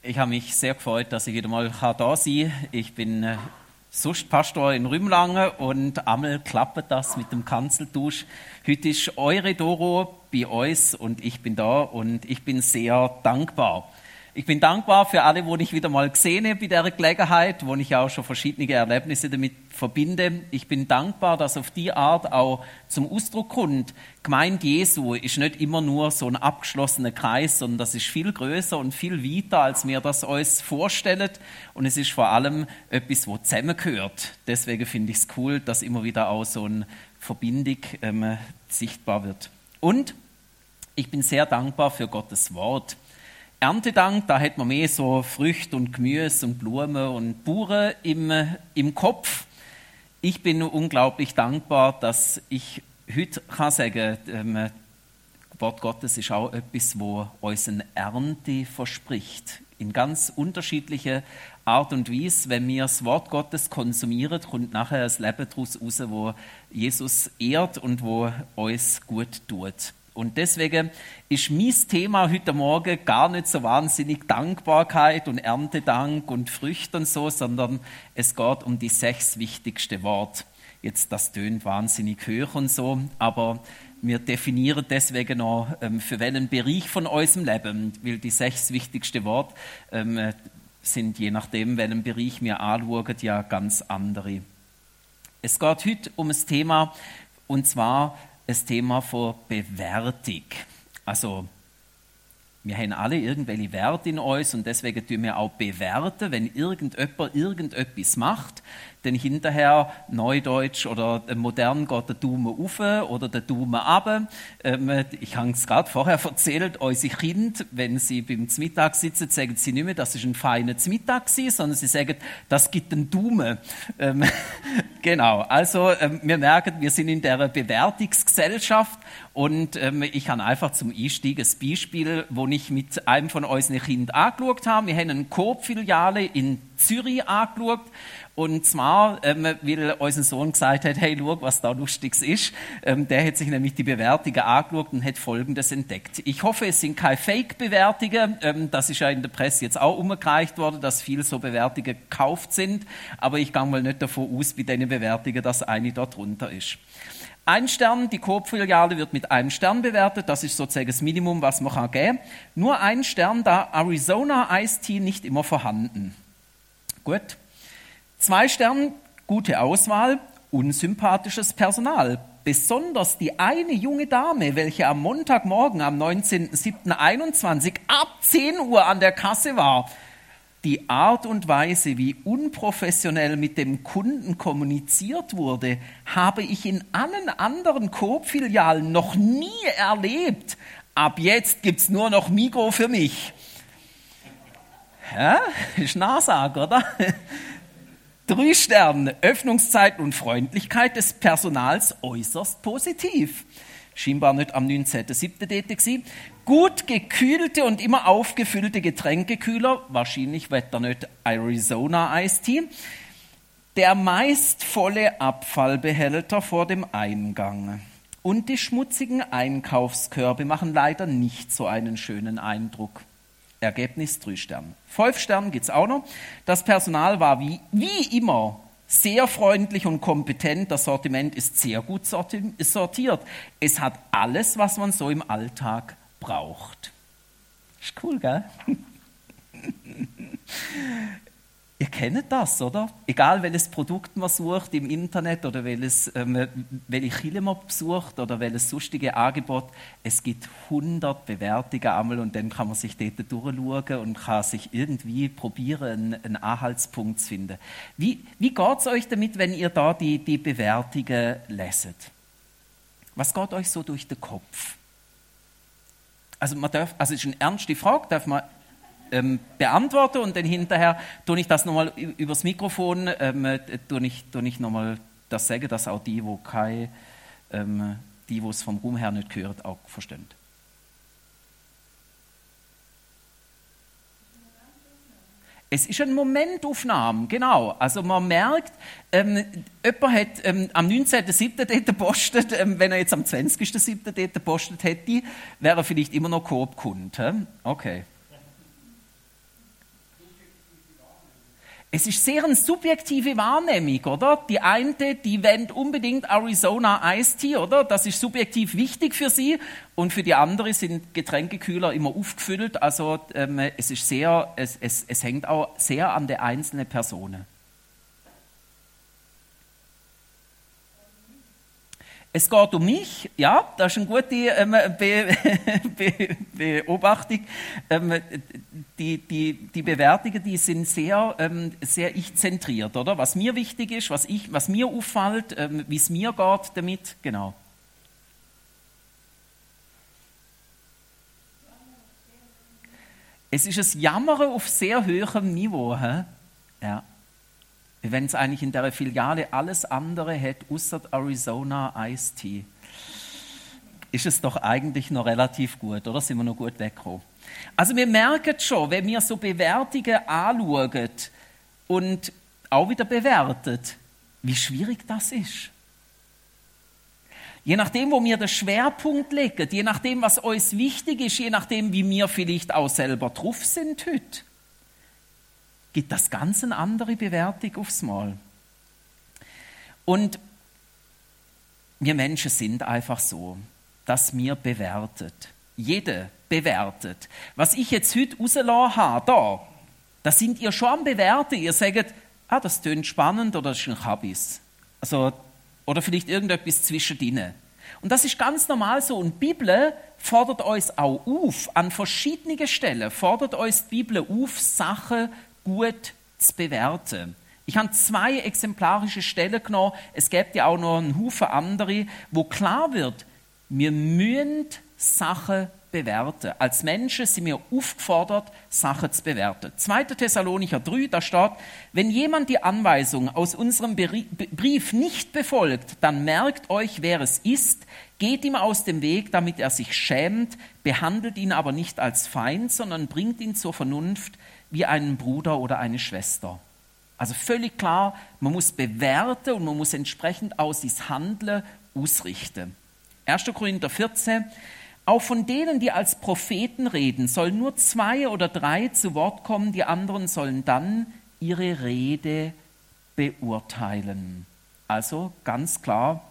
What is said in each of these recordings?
Ich habe mich sehr gefreut, dass ich wieder mal da sein kann. Ich bin äh, sonst Pastor in Rümlangen und einmal klappt das mit dem Kanzeltusch. Heute ist eure Doro bei uns und ich bin da und ich bin sehr dankbar. Ich bin dankbar für alle, wo ich wieder mal gesehen habe bei dieser Gelegenheit, wo ich auch schon verschiedene Erlebnisse damit verbinde. Ich bin dankbar, dass auf die Art auch zum Ausdruck kommt. Gemeinde Jesu ist nicht immer nur so ein abgeschlossener Kreis, sondern das ist viel größer und viel weiter, als wir das uns vorstellen. Und es ist vor allem etwas, wo zusammengehört. Deswegen finde ich es cool, dass immer wieder auch so eine Verbindung ähm, sichtbar wird. Und ich bin sehr dankbar für Gottes Wort. Erntedank, da hat man mehr so Früchte und Gemüse und Blumen und Buren im, im Kopf. Ich bin unglaublich dankbar, dass ich heute kann sagen kann, ähm, Wort Gottes ist auch etwas, wo uns eine Ernte verspricht. In ganz unterschiedlicher Art und Weise. Wenn wir das Wort Gottes konsumieren, kommt nachher ein Leben daraus raus, wo Jesus ehrt und wo uns gut tut. Und deswegen ist mein Thema heute Morgen gar nicht so wahnsinnig Dankbarkeit und Erntedank und Früchte und so, sondern es geht um die sechs wichtigsten Worte. Jetzt, das tönt wahnsinnig hoch und so, aber wir definieren deswegen noch, ähm, für welchen Bereich von unserem Leben, weil die sechs wichtigsten Worte ähm, sind je nachdem, welchen Bereich wir anschauen, ja ganz andere. Es geht heute um das Thema, und zwar das Thema von Bewertung. Also, wir haben alle irgendwelche Werte in uns und deswegen tun wir auch bewerten, wenn irgendjemand irgendetwas macht, dann hinterher Neudeutsch oder modern geht der Daumen auf oder der Daumen ab. Ähm, ich habe es gerade vorher erzählt, unsere Kinder, wenn sie beim Mittag sitzen, sagen sie nicht mehr, das ist ein feiner Mittag sondern sie sagen, das gibt einen Daumen. Ähm, genau, also ähm, wir merken, wir sind in der Bewertungsgesellschaft und ähm, ich habe einfach zum Einstieg ein Beispiel, wo ich mit einem von unseren Kindern angeschaut habe. Wir haben eine Coop-Filiale in Zürich angeschaut und zwar, ähm, weil unser Sohn gesagt hat, hey, schau, was da Lustiges ist. Ähm, der hat sich nämlich die Bewertungen angeschaut und hat Folgendes entdeckt. Ich hoffe, es sind keine Fake-Bewertungen. Ähm, das ist ja in der Presse jetzt auch umgereicht worden, dass viel so Bewertungen gekauft sind. Aber ich gehe mal nicht davon aus, bei diesen Bewertungen, dass eine dort drunter ist. Ein Stern, die Coop-Filiale wird mit einem Stern bewertet. Das ist sozusagen das Minimum, was man geben kann. Nur ein Stern, da Arizona Ice Tea nicht immer vorhanden. Gut. Zwei Sterne, gute Auswahl, unsympathisches Personal. Besonders die eine junge Dame, welche am Montagmorgen am 19.07.21 ab 10 Uhr an der Kasse war, die Art und Weise, wie unprofessionell mit dem Kunden kommuniziert wurde, habe ich in allen anderen Coop-Filialen noch nie erlebt. Ab jetzt gibt's nur noch Migro für mich. Ist Nachsage, oder? Drei Sterne, Öffnungszeit und Freundlichkeit des Personals äußerst positiv. Scheinbar nicht am 19.07. dort. Gut gekühlte und immer aufgefüllte Getränkekühler, wahrscheinlich nicht Arizona Ice Tea. Der meist volle Abfallbehälter vor dem Eingang. Und die schmutzigen Einkaufskörbe machen leider nicht so einen schönen Eindruck. Ergebnis drei Sterne. Fünf Sterne gibt es auch noch. Das Personal war wie, wie immer sehr freundlich und kompetent. Das Sortiment ist sehr gut sortiert. Es hat alles, was man so im Alltag braucht. Ist cool, gell? Ihr kennt das, oder? Egal welches Produkt man sucht im Internet oder welches, ähm, welche Kille man besucht oder welches sonstige Angebot, es gibt 100 Bewertungen einmal und dann kann man sich dort durchschauen und kann sich irgendwie probieren, einen, Anhaltspunkt zu finden. Wie, wie geht es euch damit, wenn ihr da die, die Bewertungen leset? Was geht euch so durch den Kopf? Also, man darf, also es ist eine ernste Frage, darf man ähm, beantworte und dann hinterher tue ich das nochmal übers Mikrofon, ähm, tue ich, tue ich nochmal das sagen, dass auch die, wo kein, ähm, die, es vom Ruhm her nicht gehört, auch verstehen. Es ist eine Momentaufnahme, genau. Also man merkt, ähm, jemand hat ähm, am 19.07. dort gepostet, ähm, wenn er jetzt am 20.07. dort gepostet hätte, wäre er vielleicht immer noch Coop-Kunde. Okay. Es ist sehr eine subjektive Wahrnehmung, oder? Die eine, die wendet unbedingt Arizona Iced Tea, oder? Das ist subjektiv wichtig für sie. Und für die andere sind Getränkekühler immer aufgefüllt. Also ähm, es ist sehr, es, es, es hängt auch sehr an der einzelnen Person. Es geht um mich, ja, das ist eine gute ähm, Be Be Beobachtung. Ähm, die, die, die Bewertungen, die sind sehr, ähm, sehr ich-zentriert, oder? Was mir wichtig ist, was, ich, was mir auffällt, ähm, wie es mir geht damit, genau. Es ist ein Jammern auf sehr hohem Niveau. He? Ja wenn es eigentlich in der Filiale alles andere hätte, außer Arizona Ice Tea, ist es doch eigentlich noch relativ gut, oder? Sind wir noch gut weggekommen? Also wir merken schon, wenn wir so Bewertungen anschauen und auch wieder bewertet, wie schwierig das ist. Je nachdem, wo wir den Schwerpunkt legen, je nachdem, was uns wichtig ist, je nachdem, wie wir vielleicht auch selber drauf sind heute gibt das ganz eine andere Bewertung aufs Mal. Und wir Menschen sind einfach so, dass wir bewertet. Jede bewertet. Was ich jetzt heute rausgelassen habe, da, da sind ihr schon am Bewerten. Ihr sagt, ah, das tönt spannend oder das ist ein Kabis. Also, oder vielleicht irgendetwas zwischendrin. Und das ist ganz normal so. Und die Bibel fordert uns auch auf, an verschiedenen Stellen fordert uns die Bibel auf, Sachen gut zu bewerten. Ich habe zwei exemplarische Stellen genommen. Es gibt ja auch noch einen Haufen andere, wo klar wird, wir müssen Sachen bewerten. Als Menschen sind wir aufgefordert, Sachen zu bewerten. 2. Thessalonicher 3, da steht, wenn jemand die Anweisung aus unserem Brief nicht befolgt, dann merkt euch, wer es ist, geht ihm aus dem Weg, damit er sich schämt, behandelt ihn aber nicht als Feind, sondern bringt ihn zur Vernunft, wie einen Bruder oder eine Schwester. Also völlig klar, man muss bewerten und man muss entsprechend aus sein Handeln ausrichten. 1. Korinther 14. Auch von denen, die als Propheten reden, sollen nur zwei oder drei zu Wort kommen, die anderen sollen dann ihre Rede beurteilen. Also ganz klar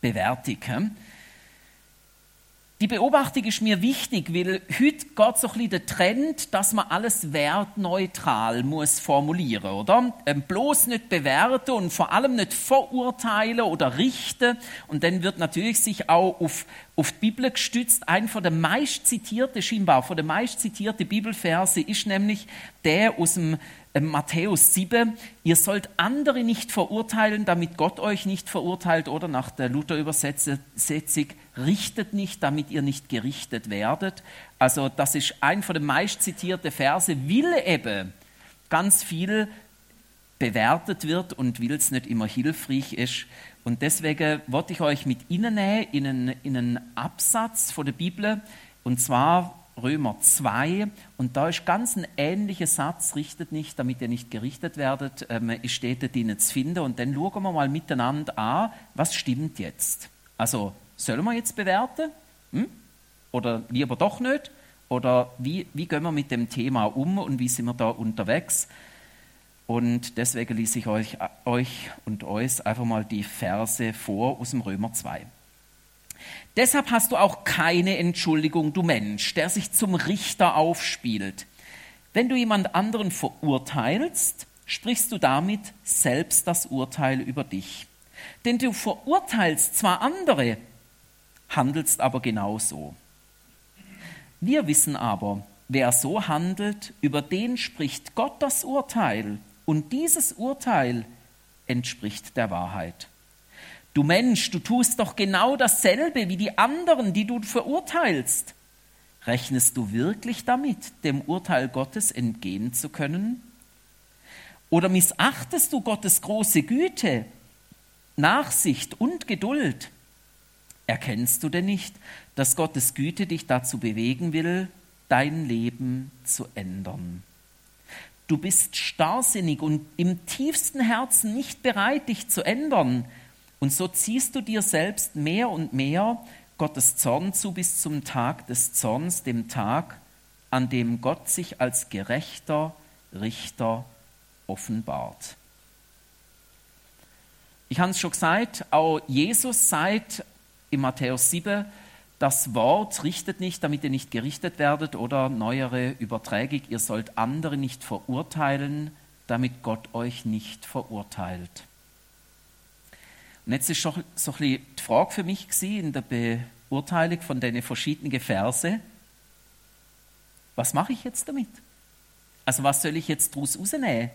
bewertigen. Die Beobachtung ist mir wichtig, weil heute geht so ein bisschen der Trend, dass man alles wertneutral muss formulieren, oder? Ähm, bloß nicht bewerten und vor allem nicht verurteilen oder richten. Und dann wird natürlich sich auch auf, auf die Bibel gestützt. Ein von der meist zitierte, scheinbar von der meist zitierte Bibelverse ist nämlich der aus dem Matthäus 7, ihr sollt andere nicht verurteilen, damit Gott euch nicht verurteilt, oder nach der Luther-Übersetzung, richtet nicht, damit ihr nicht gerichtet werdet. Also das ist ein von den meist zitierten Verse, will eben ganz viel bewertet wird und will es nicht immer hilfreich ist. Und deswegen wollte ich euch mit Ihnen in einen, in einen Absatz von der Bibel, und zwar Römer 2 und da ist ganz ein ähnlicher Satz, richtet nicht, damit ihr nicht gerichtet werdet, ähm, steht dort zu finden und dann schauen wir mal miteinander an, was stimmt jetzt. Also sollen wir jetzt bewerten hm? oder lieber doch nicht oder wie, wie gehen wir mit dem Thema um und wie sind wir da unterwegs? Und deswegen lese ich euch, euch und euch einfach mal die Verse vor aus dem Römer 2. Deshalb hast du auch keine Entschuldigung, du Mensch, der sich zum Richter aufspielt. Wenn du jemand anderen verurteilst, sprichst du damit selbst das Urteil über dich. Denn du verurteilst zwar andere, handelst aber genauso. Wir wissen aber, wer so handelt, über den spricht Gott das Urteil, und dieses Urteil entspricht der Wahrheit. Du Mensch, du tust doch genau dasselbe wie die anderen, die du verurteilst. Rechnest du wirklich damit, dem Urteil Gottes entgehen zu können? Oder missachtest du Gottes große Güte, Nachsicht und Geduld? Erkennst du denn nicht, dass Gottes Güte dich dazu bewegen will, dein Leben zu ändern? Du bist starrsinnig und im tiefsten Herzen nicht bereit, dich zu ändern, und so ziehst du dir selbst mehr und mehr Gottes Zorn zu bis zum Tag des Zorns, dem Tag, an dem Gott sich als gerechter Richter offenbart. Ich habe es schon gesagt, auch Jesus sagt in Matthäus 7, das Wort richtet nicht, damit ihr nicht gerichtet werdet, oder neuere Überträgung, ihr sollt andere nicht verurteilen, damit Gott euch nicht verurteilt. Und jetzt ist schon so ein bisschen die Frage für mich in der Beurteilung von den verschiedenen Verse, was mache ich jetzt damit? Also was soll ich jetzt daraus rausnehmen?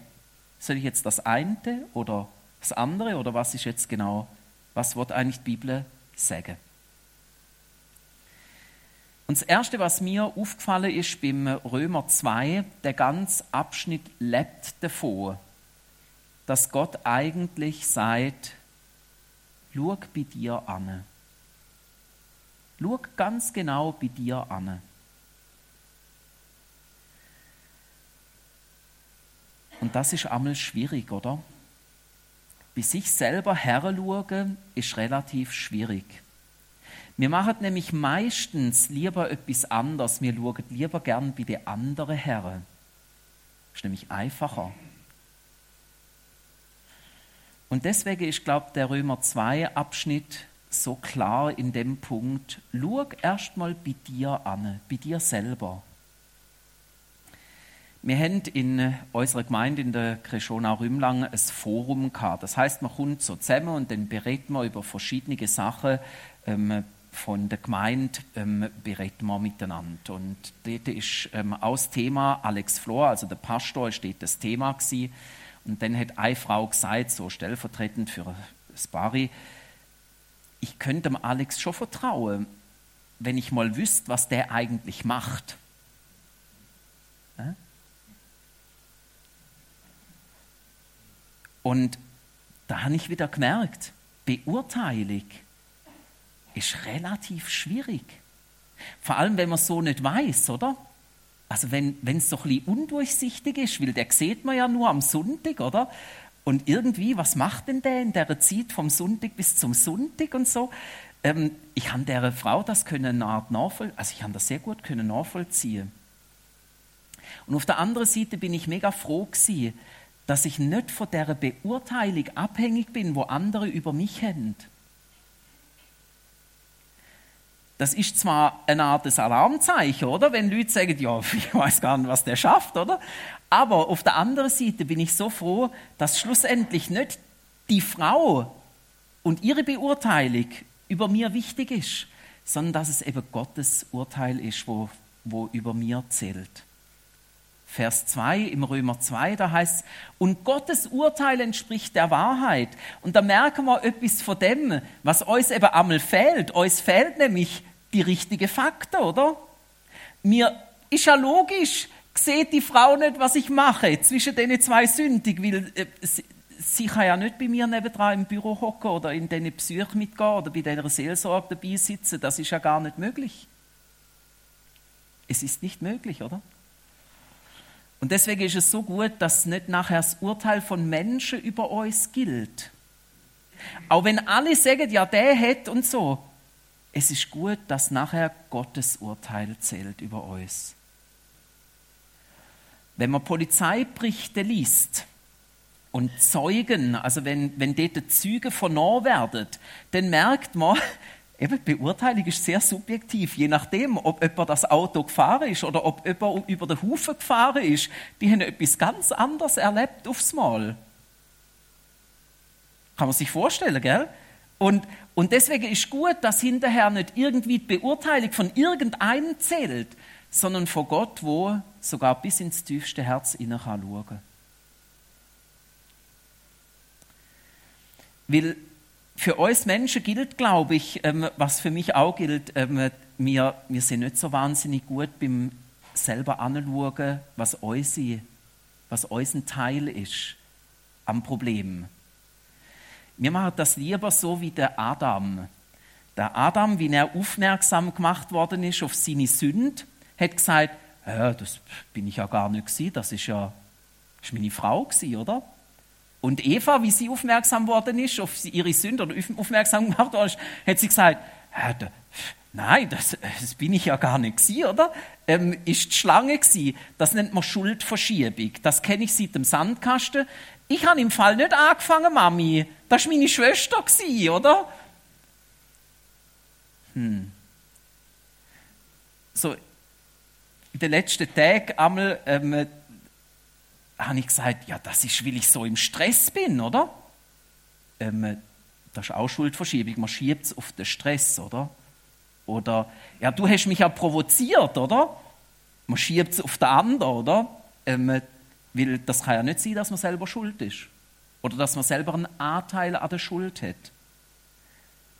Soll ich jetzt das eine oder das andere oder was ist jetzt genau, was wird eigentlich die Bibel sagen? Und das Erste, was mir aufgefallen ist beim Römer 2, der ganze Abschnitt lebt davon, dass Gott eigentlich sagt, schau bei dir an. Schau ganz genau bei dir an. Und das ist einmal schwierig, oder? Bei sich selber herschauen ist relativ schwierig. Wir machen nämlich meistens lieber etwas anderes. Wir schauen lieber gern bei den anderen her. Ist nämlich einfacher. Und deswegen ist, glaube der Römer 2 Abschnitt so klar in dem Punkt, schau erstmal bei dir an, bei dir selber. Wir haben in unserer Gemeinde in der Kreshona Rümlang ein Forum gehabt. Das heißt, man kommt so zusammen und dann berät man über verschiedene Sachen, ähm, von der Gemeinde ähm, bereden wir miteinander. Und dort ist ähm, auch das Thema, Alex Flor, also der Pastor, dort das Thema gewesen. Und dann hat eine Frau gesagt, so stellvertretend für Spari, ich könnte dem Alex schon vertrauen, wenn ich mal wüsste, was der eigentlich macht. Und da habe ich wieder gemerkt, Beurteilung ist relativ schwierig. Vor allem, wenn man so nicht weiß, oder? Also wenn es so ein bisschen undurchsichtig ist, weil der sieht man ja nur am Sonntag, oder? Und irgendwie, was macht denn der in der Zeit vom Sonntag bis zum Sonntag und so? Ähm, ich habe der Frau das können eine Art nachvollziehen, also ich kann das sehr gut können nachvollziehen. Und auf der anderen Seite bin ich mega froh gewesen, dass ich nicht von der Beurteilung abhängig bin, wo andere über mich haben. Das ist zwar eine Art des Alarmzeichen, oder? Wenn Leute sagen, ja, ich weiß gar nicht, was der schafft, oder? Aber auf der anderen Seite bin ich so froh, dass schlussendlich nicht die Frau und ihre Beurteilung über mir wichtig ist, sondern dass es eben Gottes Urteil ist, wo, wo über mir zählt. Vers 2 im Römer 2, da heißt es, und Gottes Urteil entspricht der Wahrheit. Und da merken wir etwas von dem, was uns eben einmal fehlt. Uns fehlt nämlich die richtige Fakten, oder? Mir ist ja logisch, sieht die Frau nicht, was ich mache zwischen den zwei Sündig, weil äh, sie, sie, kann ja nicht bei mir nebendran im Büro hocken oder in den Psyche mitgehen oder bei dieser Seelsorge dabei sitzen. Das ist ja gar nicht möglich. Es ist nicht möglich, oder? Und deswegen ist es so gut, dass nicht nachher das Urteil von Menschen über uns gilt. Auch wenn alle sagen, ja, der hat und so. Es ist gut, dass nachher Gottes Urteil zählt über uns. Wenn man Polizeiberichte liest und Zeugen, also wenn, wenn dort Züge vernommen werden, dann merkt man, Eben, die Beurteilung ist sehr subjektiv, je nachdem, ob jemand das Auto gefahren ist oder ob jemand über den Haufen gefahren ist. Die haben etwas ganz anderes erlebt aufs Mal. Kann man sich vorstellen, gell? Und, und deswegen ist gut, dass hinterher nicht irgendwie die Beurteilung von irgendeinem zählt, sondern von Gott, wo sogar bis ins tiefste Herz hinein kann. Weil für uns Menschen gilt, glaube ich, ähm, was für mich auch gilt, ähm, wir, wir sind nicht so wahnsinnig gut beim selber anschauen, was unser, was unser Teil ist am Problem. Wir machen das lieber so wie der Adam. Der Adam, wie er aufmerksam gemacht worden ist auf seine Sünde, hat gesagt, ja, das bin ich ja gar nicht gewesen, das ist ja ist meine Frau gewesen, oder? Und Eva, wie sie aufmerksam worden ist, auf ihre Sünde oder aufmerksam gemacht worden ist, hat sie gesagt, Nein, das, das bin ich ja gar nicht gewesen, oder? Ähm, ist die Schlange gewesen. Das nennt man Schuldverschiebung. Das kenne ich seit dem Sandkasten. Ich habe im Fall nicht angefangen, Mami. Das war meine Schwester, oder? Hm. So, in den letzten Tagen einmal ähm, habe ich gesagt, ja, das ist, weil ich so im Stress bin, oder? Ähm, das ist auch Schuldverschiebung. Man schiebt es auf den Stress, oder? Oder, ja, du hast mich ja provoziert, oder? Man schiebt es auf den anderen, oder? Ähm, weil das kann ja nicht sein, dass man selber schuld ist. Oder dass man selber einen Anteil an der Schuld hat.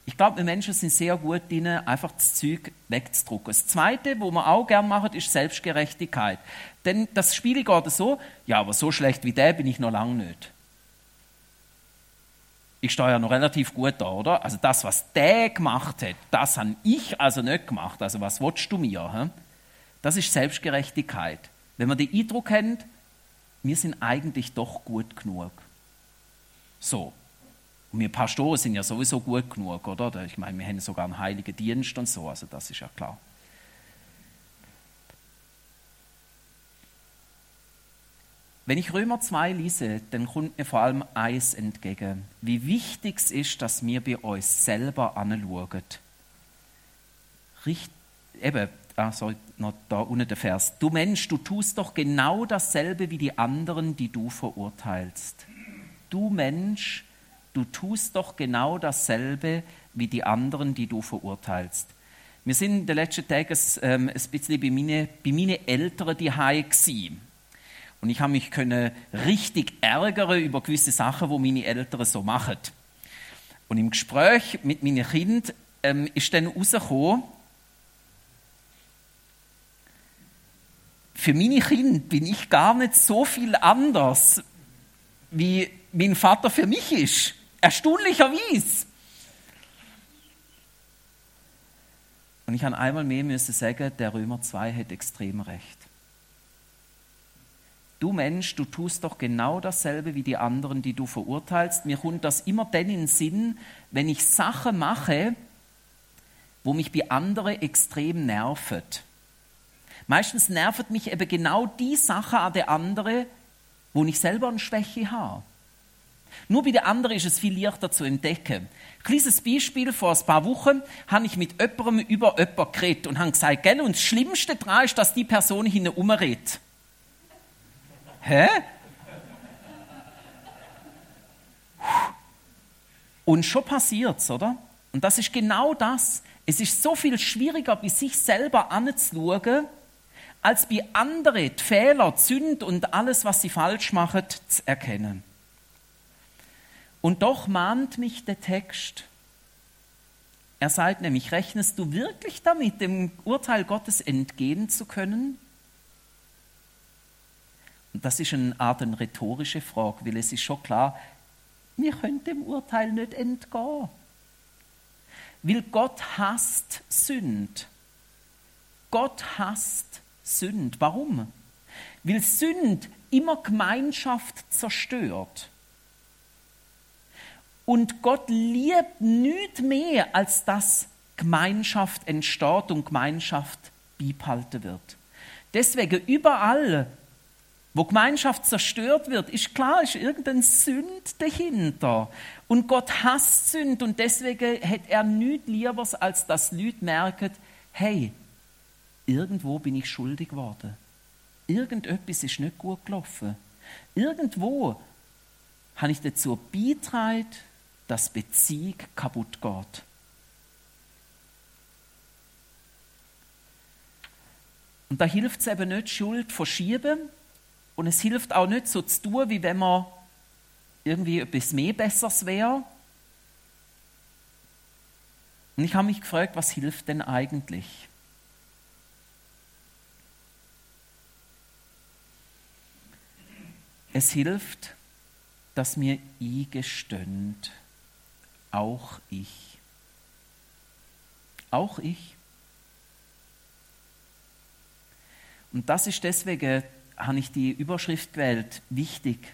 Ich glaube, wir Menschen sind sehr gut drin, einfach das Zeug wegzudrucken. Das Zweite, wo man auch gern macht, ist Selbstgerechtigkeit. Denn das Spiel geht so, ja, aber so schlecht wie der bin ich noch lange nicht ich stehe ja noch relativ gut da, oder? Also das, was der gemacht hat, das habe ich also nicht gemacht. Also was willst du mir? He? Das ist Selbstgerechtigkeit. Wenn man den Eindruck hat, wir sind eigentlich doch gut genug. So. Und wir Pastoren sind ja sowieso gut genug, oder? Ich meine, wir haben sogar einen heiligen Dienst und so, also das ist ja klar. Wenn ich Römer 2 lese, dann kommt mir vor allem eins entgegen, wie wichtig es ist, dass wir bei uns selber anschauen. Richt, eben, ah, sorry, noch da unten der Vers. Du Mensch, du tust doch genau dasselbe wie die anderen, die du verurteilst. Du Mensch, du tust doch genau dasselbe wie die anderen, die du verurteilst. Wir sind in den letzten Tagen ähm, ein bisschen bei meinen, bei meinen Eltern die gewesen. Und ich habe mich können richtig ärgern über gewisse Sachen, wo meine Eltern so machen. Und im Gespräch mit meinem Kind ähm, ist dann herausgekommen, für meine Kinder bin ich gar nicht so viel anders, wie mein Vater für mich ist. Erstaunlicherweise. Und ich habe einmal mehr müssen sagen, der Römer 2 hat extrem recht du Mensch, du tust doch genau dasselbe wie die anderen, die du verurteilst. Mir kommt das immer dann in den Sinn, wenn ich Sachen mache, wo mich bei anderen extrem nerven. Meistens nervt mich eben genau die Sache an der anderen, wo ich selber eine Schwäche habe. Nur bei der anderen ist es viel leichter zu entdecken. Kleines Beispiel, vor ein paar Wochen habe ich mit jemandem über jemanden geredet und habe gesagt, gell, und das Schlimmste daran ist, dass die Person hinten umredet. Hä? Und schon passiert's, oder? Und das ist genau das. Es ist so viel schwieriger, bei sich selber anzuschauen, als bei anderen die Fehler, die Sünde und alles, was sie falsch machen, zu erkennen. Und doch mahnt mich der Text. Er sagt nämlich, rechnest du wirklich damit, dem Urteil Gottes entgehen zu können? Und das ist eine Art eine rhetorische Frage, weil es ist schon klar, wir können dem Urteil nicht entgehen. Weil Gott hasst Sünd. Gott hasst Sünd. Warum? Weil Sünd immer Gemeinschaft zerstört. Und Gott liebt nichts mehr, als dass Gemeinschaft entsteht und Gemeinschaft beibehalten wird. Deswegen überall, wo Gemeinschaft zerstört wird, ist klar, ist irgendein Sünd dahinter. Und Gott hasst Sünd und deswegen hat er nichts Lieberes, als dass Leute merken, hey, irgendwo bin ich schuldig geworden. Irgendetwas ist nicht gut gelaufen. Irgendwo habe ich dazu beitragen, dass Beziehung kaputt geht. Und da hilft es eben nicht, Schuld verschieben, und es hilft auch nicht so zu tun, wie wenn man irgendwie etwas mehr Besseres wäre. Und ich habe mich gefragt, was hilft denn eigentlich? Es hilft, dass mir eingestöhnt, auch ich. Auch ich. Und das ist deswegen habe ich die Überschrift gewählt, wichtig,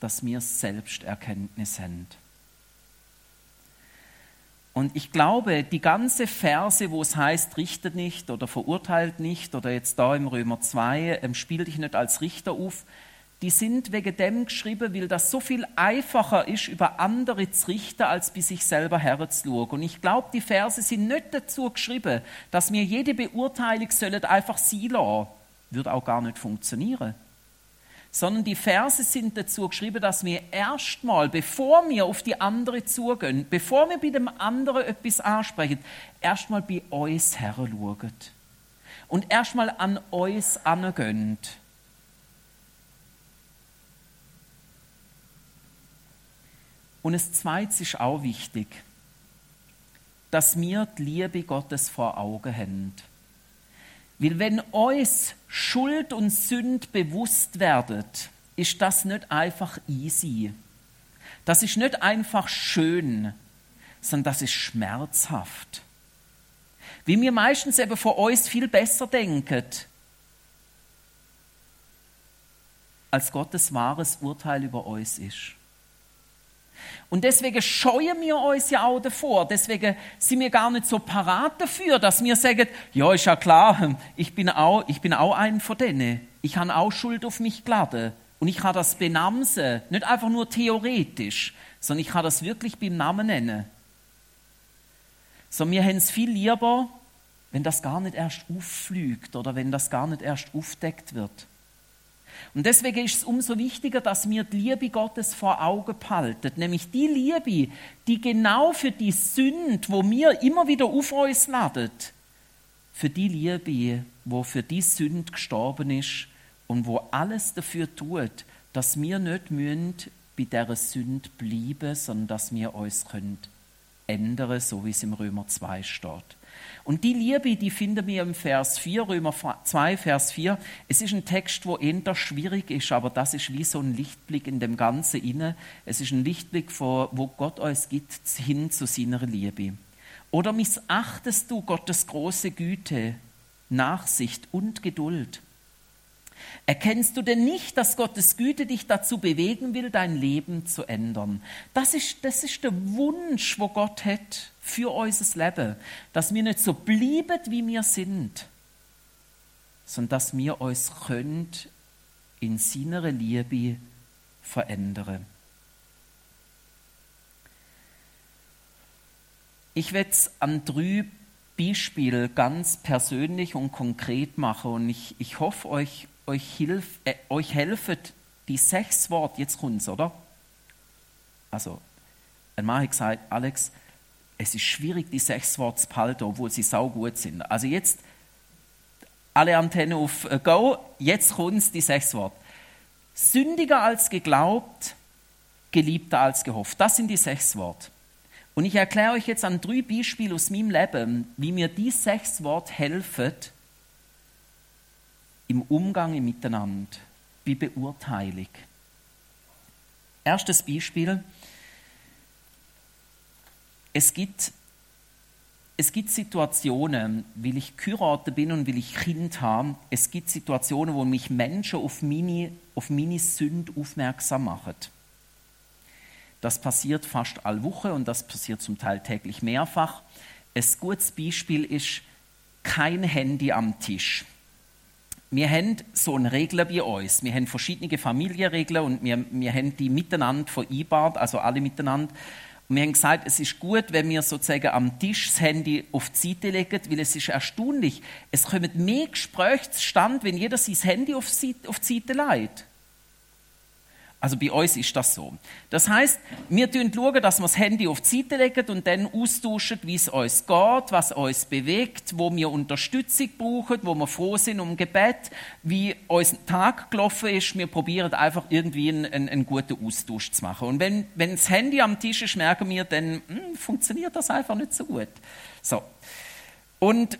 dass wir Selbsterkenntnis haben. Und ich glaube, die ganze Verse, wo es heißt, richtet nicht oder verurteilt nicht oder jetzt da im Römer 2, ähm, spiel dich nicht als Richter auf, die sind wegen dem geschrieben, weil das so viel einfacher ist, über andere zu richten, als bis sich selber herzuschauen. Und ich glaube, die Verse sind nicht dazu geschrieben, dass mir jede Beurteilung sollen einfach sie lassen. Würde auch gar nicht funktionieren sondern die Verse sind dazu geschrieben, dass wir erstmal, bevor wir auf die andere zugehen, bevor wir bei dem anderen etwas ansprechen, erstmal bei uns schauen und erstmal an uns angehen. Und das Zweite ist auch wichtig, dass wir die Liebe Gottes vor Augen haben. Weil wenn uns Schuld und Sünd bewusst werdet, ist das nicht einfach easy. Das ist nicht einfach schön, sondern das ist schmerzhaft. Wie wir meistens eben von uns viel besser denken, als Gottes wahres Urteil über uns ist. Und deswegen scheuen wir uns ja auch davor. Deswegen sind wir gar nicht so parat dafür, dass wir sagen, ja, ist ja klar, ich bin auch, ich bin auch ein von denen. Ich habe auch Schuld auf mich geladen. Und ich habe das benamsen, nicht einfach nur theoretisch, sondern ich kann das wirklich beim Namen nennen. So, wir haben es viel lieber, wenn das gar nicht erst aufflügt oder wenn das gar nicht erst aufdeckt wird. Und deswegen ist es umso wichtiger, dass wir die Liebe Gottes vor Augen behalten. Nämlich die Liebe, die genau für die Sünde, wo wir immer wieder auf uns laden, für die Liebe, wo für die Sünde gestorben ist und wo alles dafür tut, dass wir nicht müssen bei dieser Sünde bleiben, sondern dass wir uns können ändern, so wie es im Römer 2 steht. Und die Liebe, die finden wir im Vers 4, Römer 2, Vers 4. Es ist ein Text, wo eher schwierig ist, aber das ist wie so ein Lichtblick in dem Ganzen inne. Es ist ein Lichtblick, wo Gott uns gibt, hin zu seiner Liebe. Oder missachtest du Gottes große Güte, Nachsicht und Geduld? Erkennst du denn nicht, dass Gottes Güte dich dazu bewegen will, dein Leben zu ändern? Das ist, das ist der Wunsch, wo Gott hat für unser Leben, dass wir nicht so bleiben, wie wir sind, sondern dass wir uns könnt in seiner Liebe verändern. Ich werde es an drei Beispielen ganz persönlich und konkret machen und ich, ich hoffe, euch euch, hilf, äh, euch helfen die sechs Worte, jetzt kommt's, oder? Also, ein Mann hat gesagt, Alex, es ist schwierig, die sechs Worte zu behalten, obwohl sie sau gut sind. Also jetzt alle Antennen auf äh, Go, jetzt kommt's, die sechs Worte. Sündiger als geglaubt, geliebter als gehofft. Das sind die sechs Worte. Und ich erkläre euch jetzt an drei Beispielen aus meinem Leben, wie mir die sechs Worte helfen, im Umgang im Miteinander, bei Beurteilung. Erstes Beispiel. Es gibt, es gibt Situationen, will ich geheiratet bin und will ich Kind haben, es gibt Situationen, wo mich Menschen auf meine, auf meine Sünde aufmerksam machen. Das passiert fast alle Woche und das passiert zum Teil täglich mehrfach. Ein gutes Beispiel ist kein Handy am Tisch wir haben so eine Regel bei uns. Wir haben verschiedene Familienregeln und wir, wir haben die miteinander vereinbart, also alle miteinander. Und wir haben gesagt, es ist gut, wenn wir sozusagen am Tisch das Handy auf die Seite legen, weil es ist erstaunlich. Es kommen mehr Gespräche zustande, wenn jeder sein Handy auf die Seite legt. Also bei uns ist das so. Das heißt, wir schauen, dass wir das Handy auf die Seite legen und dann austauschen, wie es uns geht, was uns bewegt, wo wir Unterstützung brauchen, wo wir froh sind um Gebet, wie unser Tag gelaufen ist. Wir probieren einfach irgendwie einen, einen, einen guten Austausch zu machen. Und wenn, wenn das Handy am Tisch ist, merken wir, dann hm, funktioniert das einfach nicht so gut. So. Und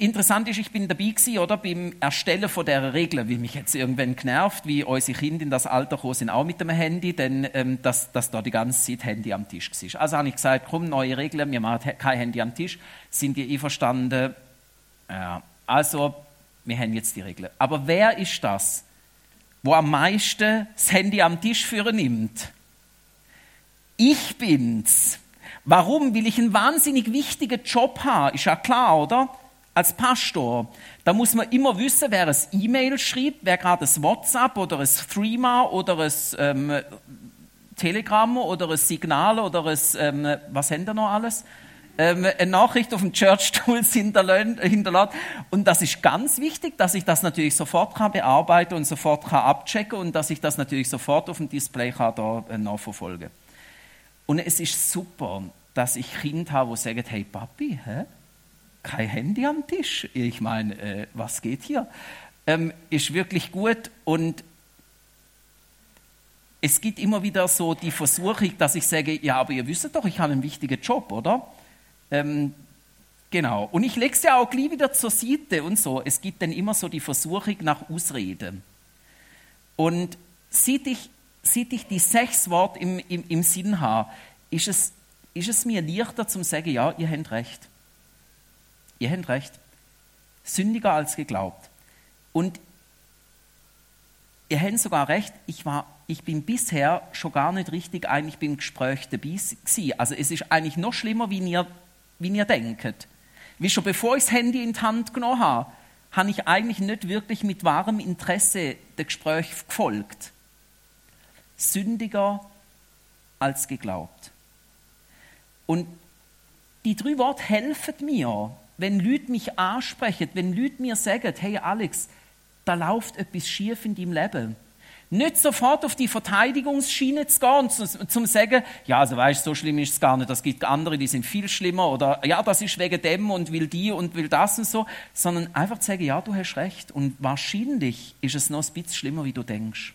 Interessant ist, ich bin dabei gewesen, oder, beim Erstellen von der Regel, wie mich jetzt irgendwann genervt, wie unsere Kinder in das Alter gekommen sind, auch mit dem Handy, denn, ähm, dass, dass da die ganze Zeit Handy am Tisch war. Also habe ich gesagt, komm, neue Regeln, wir machen kein Handy am Tisch. Sind die einverstanden? Ja, also, wir haben jetzt die Regeln. Aber wer ist das, wo am meisten das Handy am Tisch führen nimmt? Ich bin's. Warum? Will ich einen wahnsinnig wichtigen Job haben? Ist ja klar, oder? Als Pastor. Da muss man immer wissen, wer ein E-Mail schreibt, wer gerade ein WhatsApp oder ein Threema oder ein ähm, Telegram oder ein Signal oder ein, ähm, was haben da noch alles? Ähm, eine Nachricht auf dem Church Tools hinterlässt. Und das ist ganz wichtig, dass ich das natürlich sofort kann bearbeiten und sofort kann abchecken und dass ich das natürlich sofort auf dem Display kann da äh. Und es ist super, dass ich Kinder habe, die sagen, hey Papi, hä? Kein Handy am Tisch. Ich meine, äh, was geht hier? Ähm, ist wirklich gut und es gibt immer wieder so die Versuchung, dass ich sage, ja, aber ihr wisst doch, ich habe einen wichtigen Job, oder? Ähm, genau. Und ich lege es ja auch gleich wieder zur Seite und so. Es gibt dann immer so die Versuchung nach Ausreden. Und seit ich, seit ich die sechs Worte im, im, im Sinn habe, ist es, ist es mir leichter zu sagen, ja, ihr habt recht. Ihr habt recht. Sündiger als geglaubt. Und ihr habt sogar recht, ich, war, ich bin bisher schon gar nicht richtig eigentlich beim Gespräch dabei. Also es ist eigentlich noch schlimmer, wie ihr wie ihr denkt. Wie schon bevor ich das Handy in die Hand genommen habe, habe ich eigentlich nicht wirklich mit wahrem Interesse dem Gespräch gefolgt. Sündiger als geglaubt. Und die drei Worte helfen mir, wenn Leute mich ansprechen, wenn Leute mir sagen, hey Alex, da läuft etwas schief in deinem Leben nicht sofort auf die Verteidigungsschiene zu gehen und zu, zu sagen, ja, also weißt so schlimm ist es gar nicht, das gibt andere, die sind viel schlimmer oder ja, das ist wegen dem und will die und will das und so, sondern einfach zu sagen, ja, du hast recht und wahrscheinlich ist es noch ein bisschen schlimmer, wie du denkst.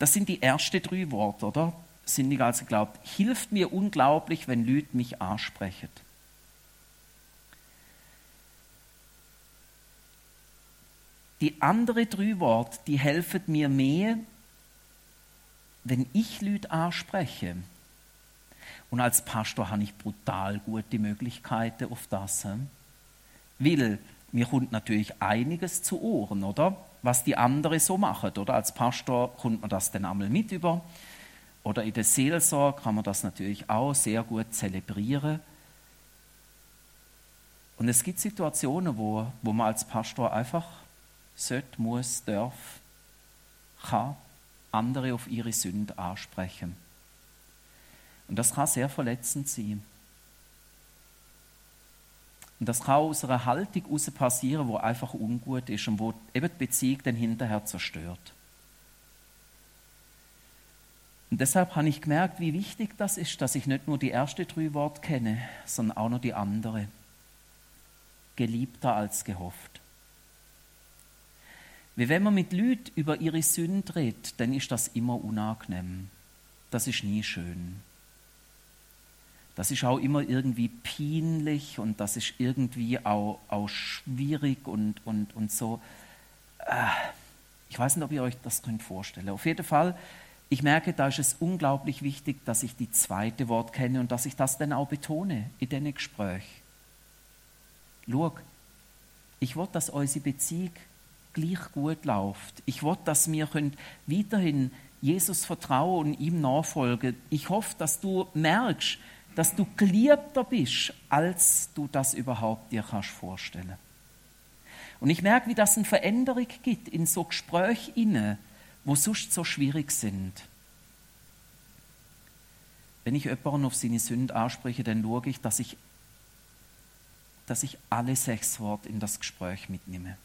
Das sind die ersten drei Worte, oder? Sind nicht also glaubt, hilft mir unglaublich, wenn Leute mich ansprechen. Die anderen drei Worte, die helfen mir mehr, wenn ich Leute anspreche. Und als Pastor habe ich brutal gute Möglichkeiten auf das. Weil mir kommt natürlich einiges zu Ohren, oder? Was die anderen so machen, oder? Als Pastor kommt man das dann einmal mit über. Oder in der Seelsorge kann man das natürlich auch sehr gut zelebrieren. Und es gibt Situationen, wo, wo man als Pastor einfach sollte, muss, darf, kann andere auf ihre Sünde ansprechen. Und das kann sehr verletzend sein. Und das kann aus einer Haltung heraus passieren, wo einfach ungut ist und wo eben die Beziehung dann hinterher zerstört. Und deshalb habe ich gemerkt, wie wichtig das ist, dass ich nicht nur die ersten drei Worte kenne, sondern auch noch die andere. Geliebter als gehofft. Wie wenn man mit Leuten über ihre Sünde redet, dann ist das immer unangenehm. Das ist nie schön. Das ist auch immer irgendwie peinlich und das ist irgendwie auch, auch schwierig und, und, und so. Äh, ich weiß nicht, ob ihr euch das könnt vorstellen. Auf jeden Fall, ich merke, da ist es unglaublich wichtig, dass ich die zweite Wort kenne und dass ich das dann auch betone in diesem Gespräch. Schau, ich will, dass unsere Beziehung gleich gut läuft. Ich will, dass wir weiterhin Jesus vertrauen und ihm nachfolgen. Ich hoffe, dass du merkst, dass du geliebter bist, als du das überhaupt dir kannst vorstellen. Und ich merke, wie das eine Veränderung gibt in so Gesprächen inne, wo sonst so schwierig sind. Wenn ich jemanden auf seine Sünde anspreche, dann schaue ich, dass ich, dass ich alle sechs Worte in das Gespräch mitnehme.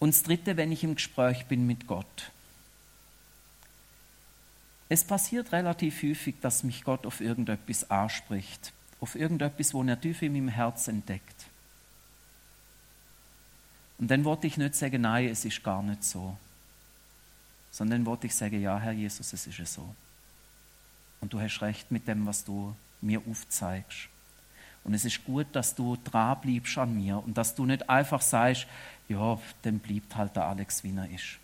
Und das Dritte, wenn ich im Gespräch bin mit Gott. Es passiert relativ häufig, dass mich Gott auf irgendetwas anspricht, auf irgendetwas, wo er tief in meinem Herz entdeckt. Und dann wollte ich nicht sagen, nein, es ist gar nicht so, sondern dann wollte ich sagen, ja, Herr Jesus, es ist so. Und du hast recht mit dem, was du mir aufzeigst. Und es ist gut, dass du dran bleibst an mir und dass du nicht einfach sagst, ja, dann bleibt halt der Alex, wie er ist.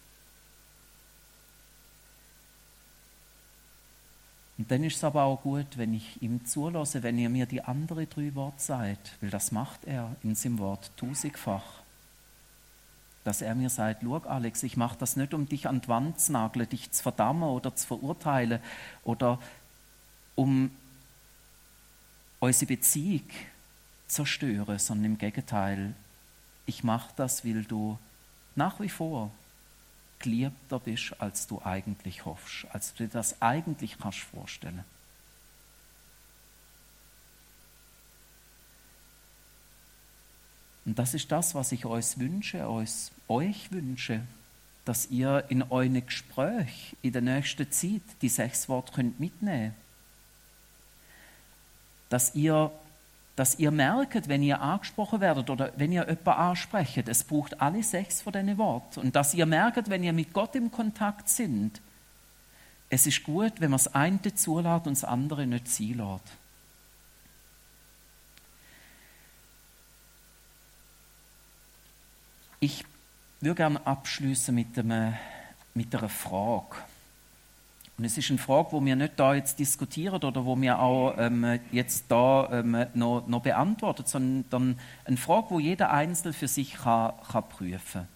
Und dann ist es aber auch gut, wenn ich ihm zulasse, wenn er mir die anderen drei Worte sagt, weil das macht er in seinem Wort tausendfach. Dass er mir sagt, schau Alex, ich mache das nicht, um dich an die Wand zu nageln, dich zu verdammen oder zu verurteilen oder um unsere Beziehung zu zerstören, sondern im Gegenteil, ich mache das, weil du nach wie vor geliebter bist, als du eigentlich hoffst, als du dir das eigentlich kannst vorstellen. Und das ist das, was ich euch wünsche, euch, wünsche, dass ihr in euren Gespräch in der nächsten Zeit die sechs Worte könnt mitnehmen Dass ihr, dass ihr merkt, wenn ihr angesprochen werdet oder wenn ihr jemanden ansprecht, es braucht alle sechs von diesen Worten. Und dass ihr merkt, wenn ihr mit Gott im Kontakt sind, es ist gut, wenn man das eine zulässt und das andere nicht ziehen Ich würde gerne abschließen mit, mit einer Frage. Und es ist eine Frage, wo wir nicht da jetzt diskutieren oder wo wir auch ähm, jetzt da ähm, noch, noch beantworten, sondern eine Frage, wo jeder Einzelne für sich kann, kann prüfen.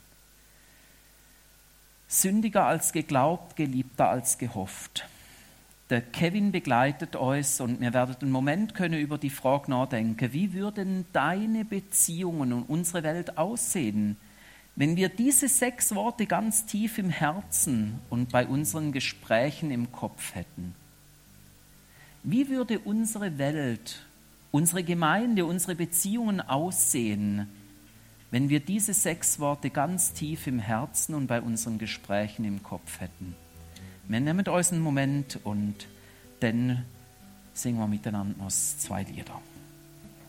Sündiger als geglaubt, geliebter als gehofft. Der Kevin begleitet uns und wir werden einen Moment können über die Frage nachdenken, wie würden deine Beziehungen und unsere Welt aussehen, wenn wir diese sechs Worte ganz tief im Herzen und bei unseren Gesprächen im Kopf hätten, wie würde unsere Welt, unsere Gemeinde, unsere Beziehungen aussehen, wenn wir diese sechs Worte ganz tief im Herzen und bei unseren Gesprächen im Kopf hätten? Wir nehmen uns einen Moment und dann singen wir miteinander noch zwei Lieder.